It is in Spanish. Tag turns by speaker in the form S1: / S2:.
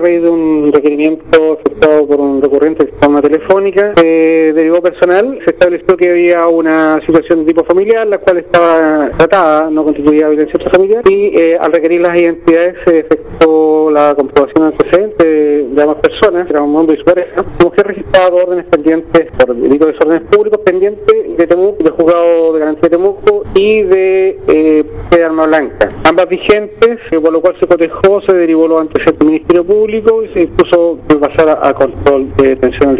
S1: raíz de un requerimiento efectuado por un recurrente de forma telefónica, se derivó personal, se estableció que había una situación de tipo familiar, la cual estaba tratada, no constituía violencia familiar, y eh, al requerir las identidades se efectuó la comprobación antecedente de, ambas personas, era un hombre y su pareja. Mujer registraba dos órdenes pendientes por delito de desórdenes públicos pendientes de Temuco, de juzgado de garantía de Temuco y de, de arma blanca. Ambas vigentes, eh, por lo cual se cotejó, se derivó los antecedentes del Ministerio Público y se dispuso que pasara a control de detención